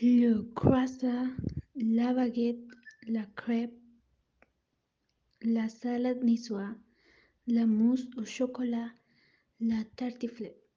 le croissant, la baguette, la crêpe, la salade niçoise, la mousse au chocolat, la tartiflette.